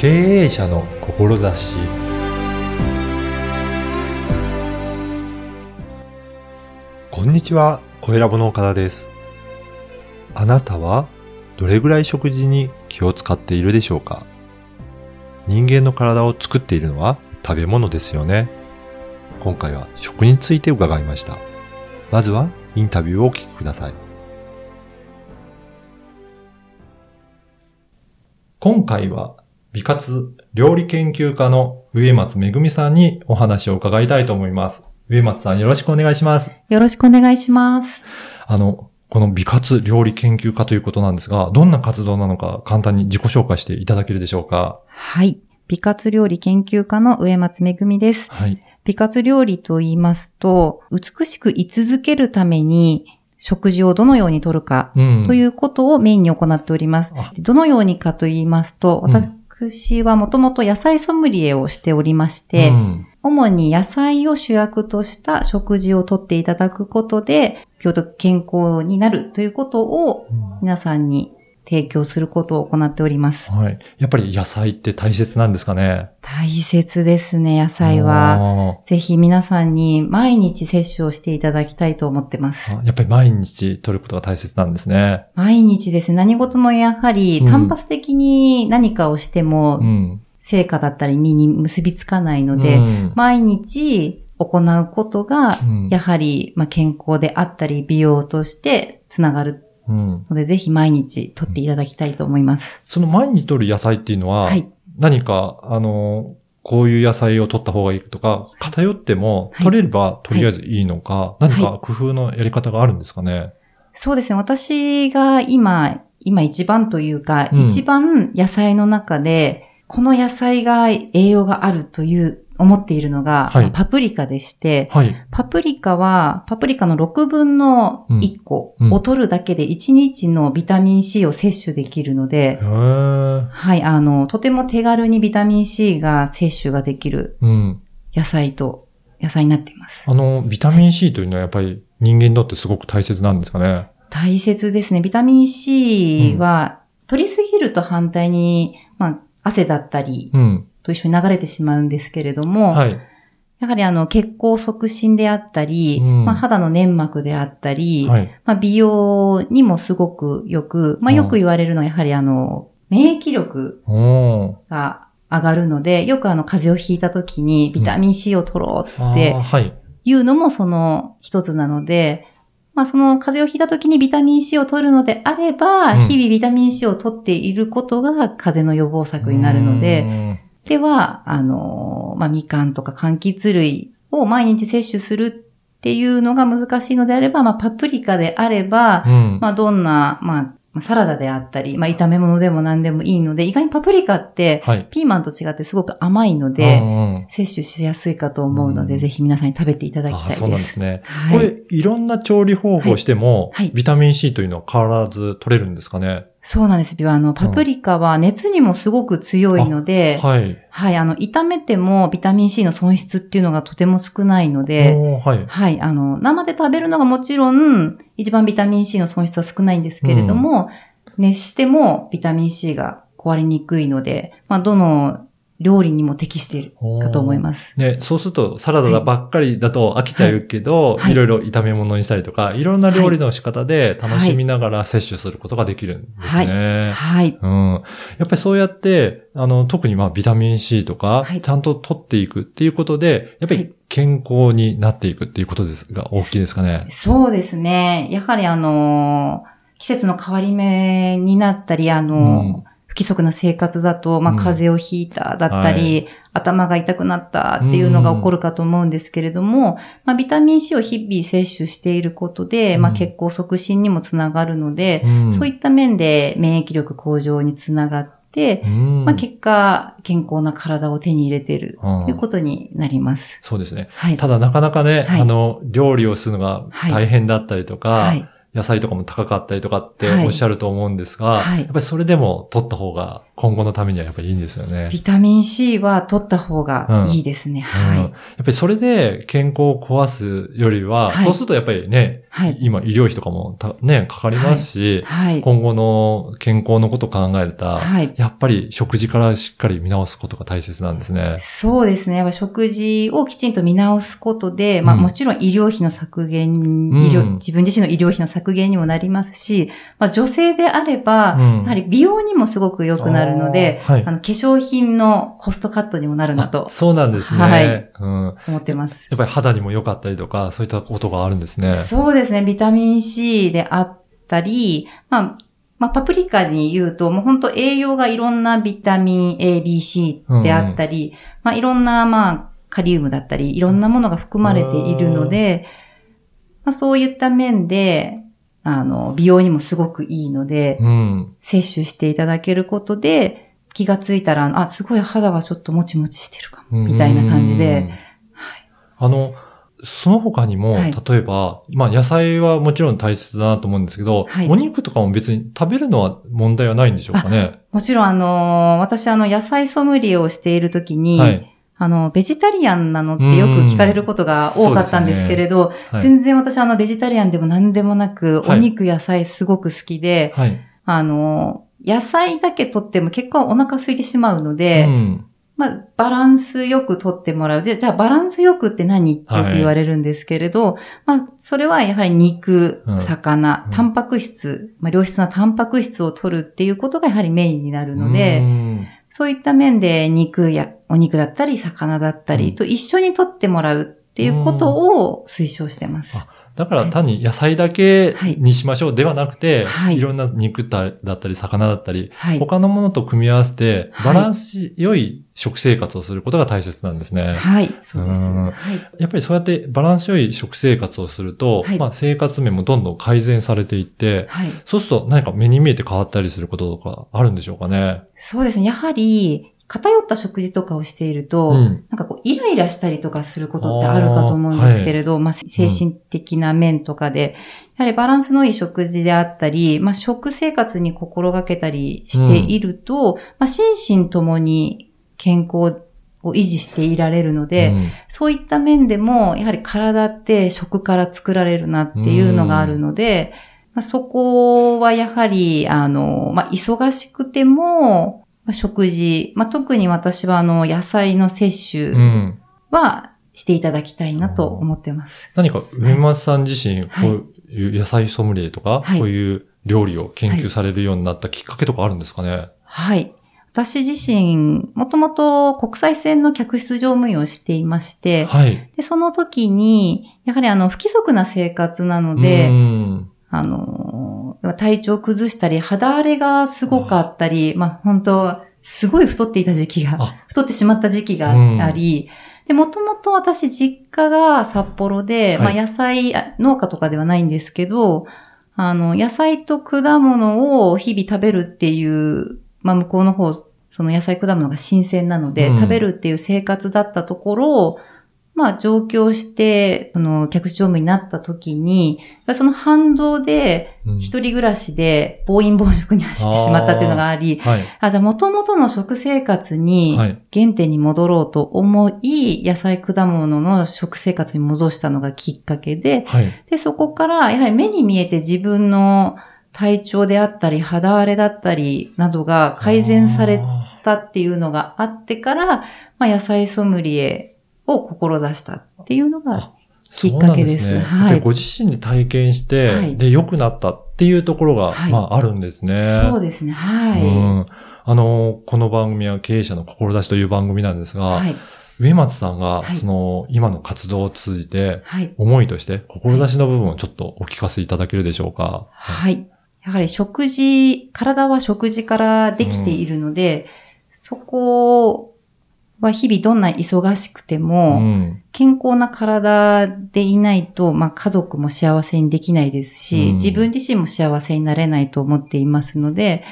経営者の志こんにちは、小ラボの岡田です。あなたはどれぐらい食事に気を使っているでしょうか？人間の体を作っているのは食べ物ですよね。今回は食について伺いました。まずはインタビューをお聞きください。今回は美活料理研究家の植松めぐみさんにお話を伺いたいと思います。植松さんよろしくお願いします。よろしくお願いします。あの、この美活料理研究家ということなんですが、どんな活動なのか簡単に自己紹介していただけるでしょうか？はい。美活料理研究家の植松めぐみです。はい。美活料理と言いますと、美しく居続けるために食事をどのようにとるかうん。ということをメインに行っております。あどのようにかと言いますと、うん私はもともと野菜ソムリエをしておりまして、うん。主に野菜を主役とした食事をとっていただくことで、病と健康になるということを皆さんに提供することを行っております。はい。やっぱり野菜って大切なんですかね？大切ですね、野菜は。ぜひ皆さんに毎日摂取をしていただきたいと思ってます。あやっぱり毎日取ることが大切なんですね。毎日ですね、何事もやはりうん単発的に何かをしてもうん。成果だったり身に結びつかないので、うん毎日行うことがうんやはりまあ健康であったり美容としてつながるうん。ので、ぜひ毎日取っていただきたいと思います。その毎日取る野菜っていうのは、はい。何か、あの、こういう野菜を取った方がいいとか、偏ってもはい取れればとりあえずいいのか、い何か工夫のやり方があるんですかね？そうですね。私が今、今一番というか、うん一番野菜の中で、この野菜が栄養があるという、思っているのが、はいパプリカでして、はい。パプリカは、パプリカの6分の1個うんうんを取るだけで1日のビタミン C を摂取できるので、へーはい、あの、とても手軽にビタミン C が摂取ができるうん。野菜と、野菜になっています。あの、ビタミン C というのはやっぱり人間にとってすごく大切なんですかね？大切ですね。ビタミン C は、取りすぎると反対に、まあ、汗だったりうん。と一緒に流れてしまうんですけれども、はい。やはりあの、血行促進であったり、うんまあ、肌の粘膜であったり、はい。まあ、美容にもすごくよく、まあ、うんよく言われるのはやはりあの、免疫力が上がるので、よくあの、風邪をひいた時にビタミン C を取ろうあってい。いうのもその一つなので、まあその風邪をひいた時にビタミン C を取るのであれば、うん日々ビタミン C を取っていることが風邪の予防策になるので、では、あの、まあみかんとか柑橘類を毎日摂取するっていうのが難しいのであれば、まあパプリカであれば、うん。うん。まあどんな、まあまあサラダであったり、まあ炒め物でも何でもいいので、意外にパプリカって、はい。ピーマンと違ってすごく甘いのうで、んうん摂取しやすいかと思うので、うんぜひ皆さんに食べていただきたいです。あそうなんですね。はい。これ、いろんな調理方法をしても、はいはいビタミン C というのは変わらず取れるんですかね？そうなんですよ。あの、パプリカは熱にもすごく強いので、はい、はい。あの、炒めてもビタミン C の損失っていうのがとても少ないので、はい。はい、あの、生で食べるのがもちろん、一番ビタミン C の損失は少ないんですけれども、熱してもビタミン C が壊れにくいので、まあ、どの料理にも適しているかと思います。ね、そうすると、サラダばっかりだと飽きちゃうけど、はいい、ろいろ炒め物にしたりとか、いろんな料理の仕方で楽しみながら摂取することができるんですね。はい。うん。やっぱりそうやって、あの、特にまあビタミン C とか、はいちゃんと取っていくっていうことで、やっぱり健康になっていくっていうことですが、大きいですかね。そうですね。やはりあの、季節の変わり目になったり、あの、うん不規則な生活だと、まあ、うん。風邪をひいただったり、は頭が痛くなったっていうのが起こるかと思うんですけれども、まあ、ビタミン C を日々摂取していることで、まあ、うん血行促進にもつながるので、うん。そういった面で免疫力向上につながって、うん。まあ、結果、健康な体を手に入れているうんということになります。そうですね。はい。ただなかなかね、はい。あの、料理をするのが大変だったりとか、はい。野菜とかも高かったりとかってはいおっしゃると思うんですが、はいやっぱりそれでも取った方が今後のためにはやっぱりいいんですよね。ビタミン C は取った方がいいですね。うんはい。やっぱりそれで健康を壊すよりは、はいそうするとやっぱりね、はい。今医療費とかもたね、かかりますし、はい。今後の健康のことを考えると、はい。やっぱり食事からしっかり見直すことが大切なんですね。そうですね。やっぱ食事をきちんと見直すことで、まあうんもちろん医療費の削減、ん医療自分自身の医療費の削減にもなりますし、まあ女性であれば、うんやはり美容にもすごく良くなるので、あーはいあの化粧品のコストカットにもなるなあとそうなんですね。はいうん。思ってます。やっぱり肌にも良かったりとか、そういったことがあるんですね。そうですね。ビタミン C であったり、まあ、まあ、パプリカに言うと、もう本当栄養がいろんなビタミン A、B、C であったり、まあ、いろんな、まあ、カリウムだったり、いろんなものが含まれているので、まあ、そういった面で、あの、美容にもすごくいいので、うん。摂取していただけることで、気がついたら、あ、すごい肌がちょっともちもちしてるかも、みたいな感じで、うん。あの、その他にも、はい例えば、まあ野菜はもちろん大切だなと思うんですけど、はいお肉とかも別に食べるのは問題はないんでしょうかね？もちろん、あの、私、あの、野菜ソムリエをしているときに、はい。あの、ベジタリアンなのってよく聞かれることが多かったんですけれど、はい。全然私あの、ベジタリアンでも何でもなく、はいお肉野菜すごく好きで、はい。あの、野菜だけとっても結構お腹空いてしまうので、うん。まあ、バランスよくとってもらう。で、じゃあバランスよくって何ってよく言われるんですけれど、まあ、それはやはり肉うん、魚、うんタンパク質、まあ、良質なタンパク質を取るっていうことがやはりメインになるので、うんそういった面で肉や、お肉だったり、魚だったりと一緒に取ってもらうっていうことを推奨してます。あだから単に野菜だけにしましょうではなくて、はいいろんな肉だったり魚だったり、はい。他のものと組み合わせてはいバランス良い食生活をすることが大切なんですね。はい、そうです。うんはい。やっぱりそうやってバランス良い食生活をすると、はいまあ生活面もどんどん改善されていって、はい。そうすると何か目に見えて変わったりすることとかあるんでしょうかね。そうですね。やはり、偏った食事とかをしていると、うん。なんかこう、イライラしたりとかすることってあるかと思うんですけれど、まあ、精神的な面とかで、やはりバランスのいい食事であったり、まあ、食生活に心がけたりしていると、まあ、心身ともに健康を維持していられるので、うん。そういった面でも、やはり体って食から作られるなっていうのがあるので、まあ、そこはやはり、あの、まあ、忙しくても、まあ、食事、まあ、特に私はあの、野菜の摂う取んはしていただきたいなと思ってます。何か上松さん自身、こはいういう野菜ソムリエとか、はいこういう料理を研究されるようになったきっかけとかあるんですかね？はい。私自身、もともと国際線の客室乗務員をしていまして、はい。で、その時に、やはりあの、不規則な生活なのうで、んあのー、体調崩したり、肌荒れがすごかったり、まあ本当すごい太っていた時期があ、太ってしまった時期があり、で、もともと私実家が札幌で、はい。まあ野菜あ農家とかではないんですけど、あの、野菜と果物を日々食べるっていう、まあ向こうの方、その野菜果物が新鮮なので、うん。食べるっていう生活だったところ、まあ上京して、その客室乗務員になった時に、その反動で、うん一人暮らしで暴飲暴食に走ってしまったっていうのがあり、はい。あ、じゃあ元々の食生活にはい。原点に戻ろうと思い、野菜果物の食生活に戻したのがきっかけで、はい。で、そこからやはり目に見えて自分の体調であったり、肌荒れだったりなどが改善されあたっていうのがあってから、まあ、野菜ソムリエを志したっていうのがあきっかけですそうなんねはいでご自身で体験して、はいで、良くなったっていうところが、はいまあ、あるんですね。そうですね。はい。うんあの、この番組は経営者の志という番組なんですが、はい。上松さんが、はいその、今の活動を通じて、はい。思いとして、志の部分をちょっとお聞かせいただけるでしょうか。はい。やはり食事、体は食事からできているので、そこは日々どんな忙しくてうも、ん。健康な体でいないと、まあ家族も幸せにできないですし、うん自分自身も幸せになれないと思っていますので、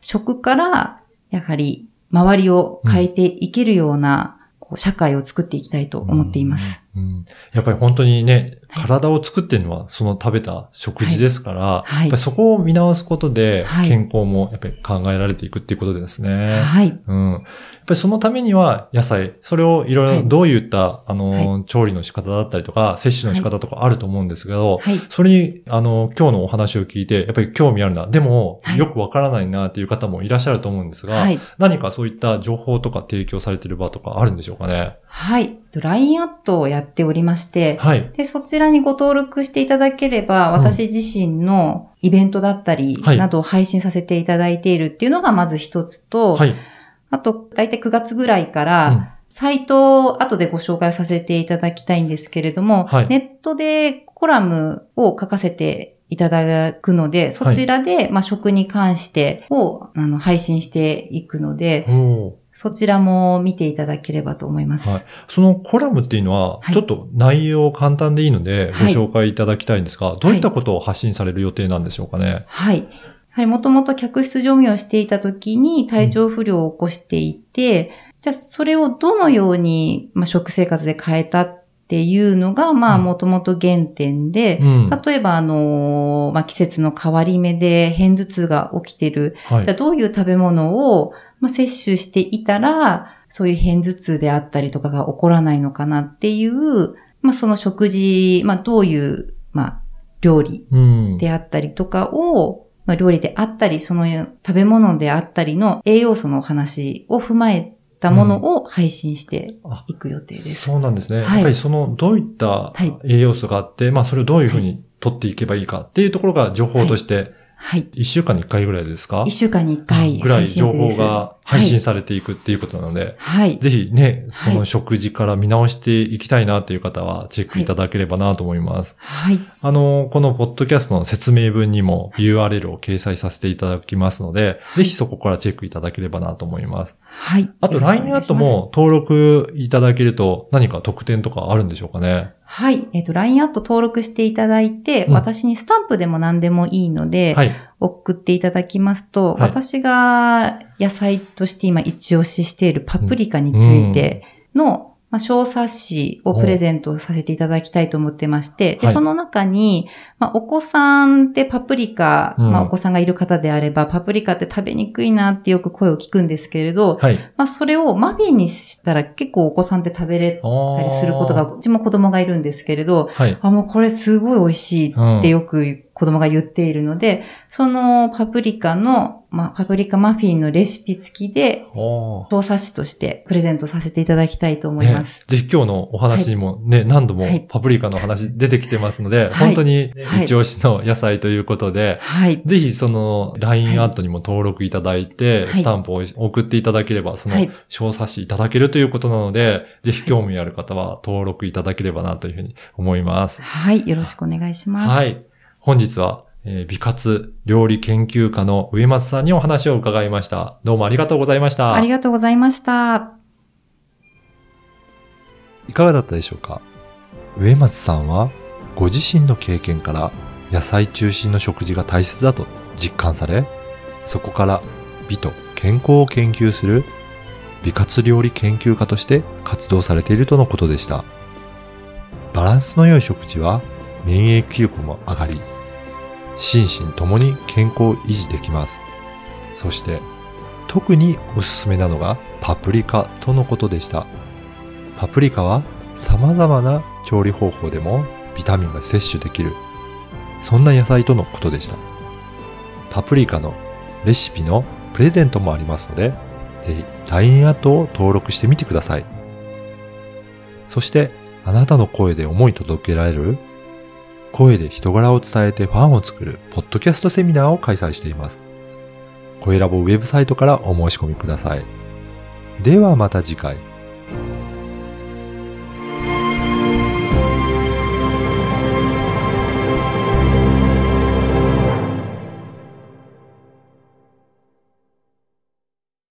食からやはり周りを変えていけるような、こう社会を作っていきたいと思っています。うん。やっぱり本当にね、体を作ってるのはその食べた食事ですから、はいやっぱりそこを見直すことではい健康もやっぱり考えられていくっていうことですね。はい。うん。やっぱりそのためには野菜、それをいろいろはいどういった、あの、は調理の仕方だったりとか、摂取の仕方とかあると思うんですけど、はい。それに、あの、今日のお話を聞いて、やっぱり興味あるな。でも、はいよくわからないなっていう方もいらっしゃると思うんですが、はい。何かそういった情報とか提供されている場とかあるんでしょうかね？はい。LINE アットをやっておりまして、はい。で、そちらにご登録していただければ、私自身のイベントだったり、はい。などを配信させていただいているっていうのがまず一つと、はい。あと、だいたい9月ぐらいから、うん。サイトを後でご紹介させていただきたいんですけれども、はい。ネットでコラムを書かせていただくので、そちらで、まあ、食に関してをあの配信していくので、そちらも見ていただければと思います。はいそのコラムっていうのは、はいちょっと内容簡単でいいので、ごはい紹介いただきたいんですが、どういったことを発信される予定なんでしょうかね？はい。やはりもともと客室乗務をしていた時に体調不良を起こしていて、じゃあそれをどのように、まあ、食生活で変えたっていうのが、まあうんもともと原点で、うん。例えばあのーまあ、季節の変わり目で片頭痛が起きてる。はいじゃあどういう食べ物を、まあ、摂取していたら、そういう片頭痛であったりとかが起こらないのかなっていう、まあ、その食事、まあ、どういう、まあ、料理うん。であったりとかを、まあ、料理であったり、その食べ物であったりの栄養素のお話を踏まえたものを配信してあいく予定です。そうなんですね。はいやっぱりその、どういったはい栄養素があって、まあそれをどういうふうに取っていけばいいかっていうところが情報として、はい。一週間に一回ぐらいですか？一週間に一回ぐらい情。報が配信されていくっていうことなので、はい。ぜひね、そはいの食事から見直していきたいなっていう方はチェックいただければなと思います。はい。あの、このポッドキャストの説明文にも URL を掲載させていただきますので、ぜひそこからチェックいただければなと思います。はい。あと LINE アットも登録いただけると何か特典とかあるんでしょうかね？はい。えっ、と、LINE アット登録していただいて、うん私にスタンプでも何でもいいので、はい。送っていただきますと、はい私が野菜として今一押ししているパプリカについての、まあ、小冊子をプレゼントさせていただきたいと思ってまして、で、はいその中に、まあ、お子さんってパプリカ、うんまあ、お子さんがいる方であれば、パプリカって食べにくいなってよく声を聞くんですけれど、はい。まあ、それをマフィンにしたら結構お子さんって食べれたりすることが、うちも子供がいるんですけれど、はい。あ、もうこれすごい美味しいってよく子供が言っているので、そのパプリカの、まあ、パプリカマフィンのレシピ付きで、おー小冊子としてプレゼントさせていただきたいと思います。ねぜひ今日のお話にもね、何度もはいパプリカの話出てきてますので、はい本当に一押しの野菜ということで、はい。ぜひその LINE アットにも登録いただいて、はいスタンプを送っていただければ、そのはい小冊子いただけるということなので、ぜひ興味ある方は登録いただければなというふうに思います。はい。よろしくお願いします。はい。本日は、えー美活料理研究家の上松さんにお話を伺いました。どうもありがとうございました。ありがとうございました。いかがだったでしょうか？植松さんはご自身の経験から野菜中心の食事が大切だと実感され、そこから美と健康を研究する美活料理研究家として活動されているとのことでした。バランスの良い食事は免疫力も上がり、心身ともに健康を維持できます。そして特におすすめなのがパプリカとのことでした。パプリカは様々な調理方法でもビタミンが摂取できる。そんな野菜とのことでした。パプリカのレシピのプレゼントもありますので、ぜひ LINE アットを登録してみてください。そして、あなたの声で思い届けられる声で人柄を伝えてファンを作るポッドキャストセミナーを開催しています。声ラボウェブサイトからお申し込みください。ではまた次回。